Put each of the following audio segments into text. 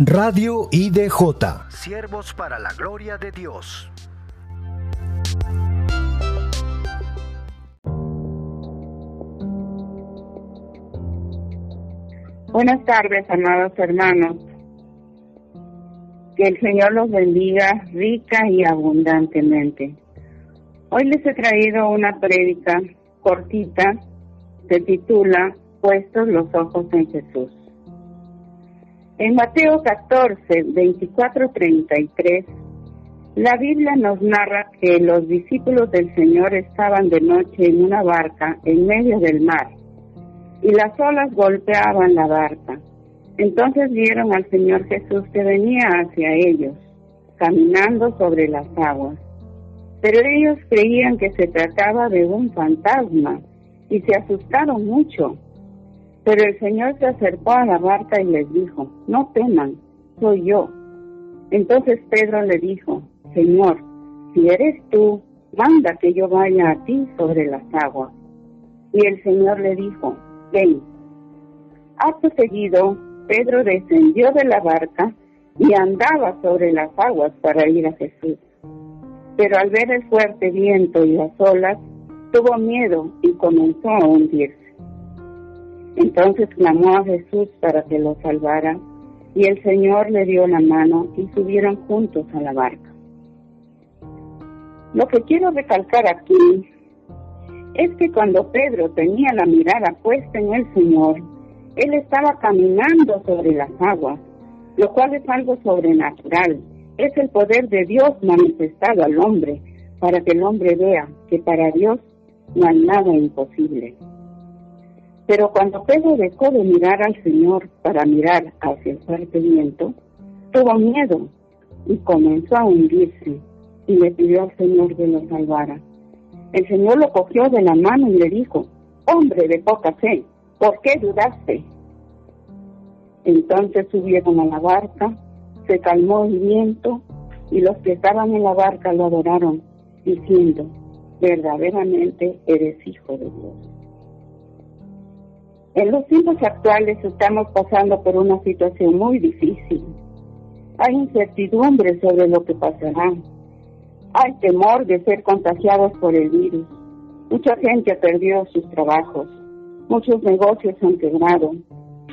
Radio IDJ. Siervos para la gloria de Dios. Buenas tardes, amados hermanos. Que el Señor los bendiga rica y abundantemente. Hoy les he traído una prédica cortita, se titula Puestos los ojos en Jesús. En Mateo 14, 24, 33, la Biblia nos narra que los discípulos del Señor estaban de noche en una barca en medio del mar y las olas golpeaban la barca. Entonces vieron al Señor Jesús que venía hacia ellos, caminando sobre las aguas. Pero ellos creían que se trataba de un fantasma y se asustaron mucho. Pero el Señor se acercó a la barca y les dijo, no teman, soy yo. Entonces Pedro le dijo, Señor, si eres tú, manda que yo vaya a ti sobre las aguas. Y el Señor le dijo, ven. Acto seguido, Pedro descendió de la barca y andaba sobre las aguas para ir a Jesús. Pero al ver el fuerte viento y las olas, tuvo miedo y comenzó a hundirse. Entonces clamó a Jesús para que lo salvara y el Señor le dio la mano y subieron juntos a la barca. Lo que quiero recalcar aquí es que cuando Pedro tenía la mirada puesta en el Señor, él estaba caminando sobre las aguas, lo cual es algo sobrenatural. Es el poder de Dios manifestado al hombre para que el hombre vea que para Dios no hay nada imposible. Pero cuando Pedro dejó de mirar al Señor para mirar hacia el fuerte viento, tuvo miedo y comenzó a hundirse y le pidió al Señor que lo salvara. El Señor lo cogió de la mano y le dijo, hombre de poca fe, ¿por qué dudaste? Entonces subieron a la barca, se calmó el viento y los que estaban en la barca lo adoraron, diciendo, verdaderamente eres hijo de Dios. En los tiempos actuales estamos pasando por una situación muy difícil. Hay incertidumbre sobre lo que pasará. Hay temor de ser contagiados por el virus. Mucha gente ha perdido sus trabajos. Muchos negocios han quebrado.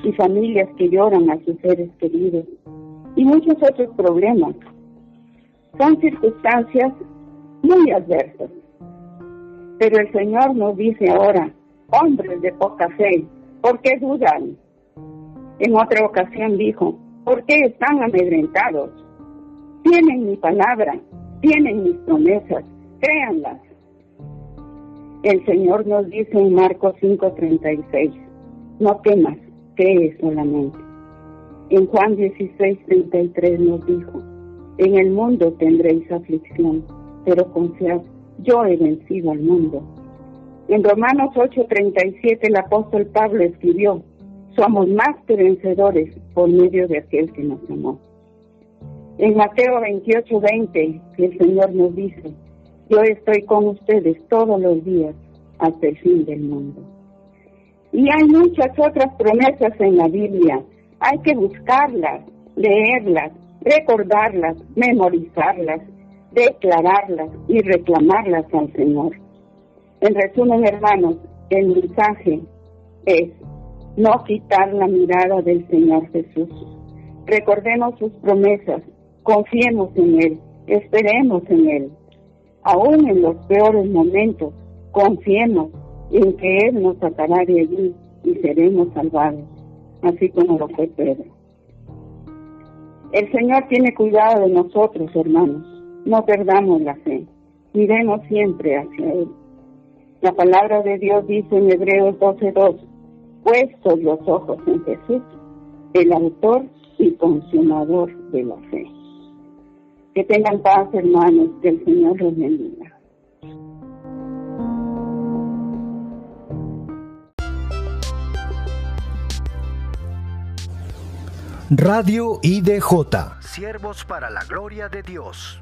Y familias que lloran a sus seres queridos. Y muchos otros problemas. Son circunstancias muy adversas. Pero el Señor nos dice ahora, hombres de poca fe, ¿Por qué dudan? En otra ocasión dijo, ¿por qué están amedrentados? Tienen mi palabra, tienen mis promesas, créanlas. El Señor nos dice en Marcos 5:36, no temas, cree solamente. En Juan 16:33 nos dijo, en el mundo tendréis aflicción, pero confiad, yo he vencido al mundo. En Romanos 8:37 el apóstol Pablo escribió, somos más que vencedores por medio de aquel que nos amó. En Mateo 28:20 el Señor nos dice, yo estoy con ustedes todos los días hasta el fin del mundo. Y hay muchas otras promesas en la Biblia. Hay que buscarlas, leerlas, recordarlas, memorizarlas, declararlas y reclamarlas al Señor. En resumen, hermanos, el mensaje es no quitar la mirada del Señor Jesús. Recordemos sus promesas, confiemos en Él, esperemos en Él. Aún en los peores momentos, confiemos en que Él nos sacará de allí y seremos salvados, así como lo fue Pedro. El Señor tiene cuidado de nosotros, hermanos. No perdamos la fe. Miremos siempre hacia Él. La palabra de Dios dice en Hebreos 12:2, puestos los ojos en Jesús, el autor y consumador de la fe. Que tengan paz, hermanos, que el Señor los bendiga. Radio IDJ. Siervos para la gloria de Dios.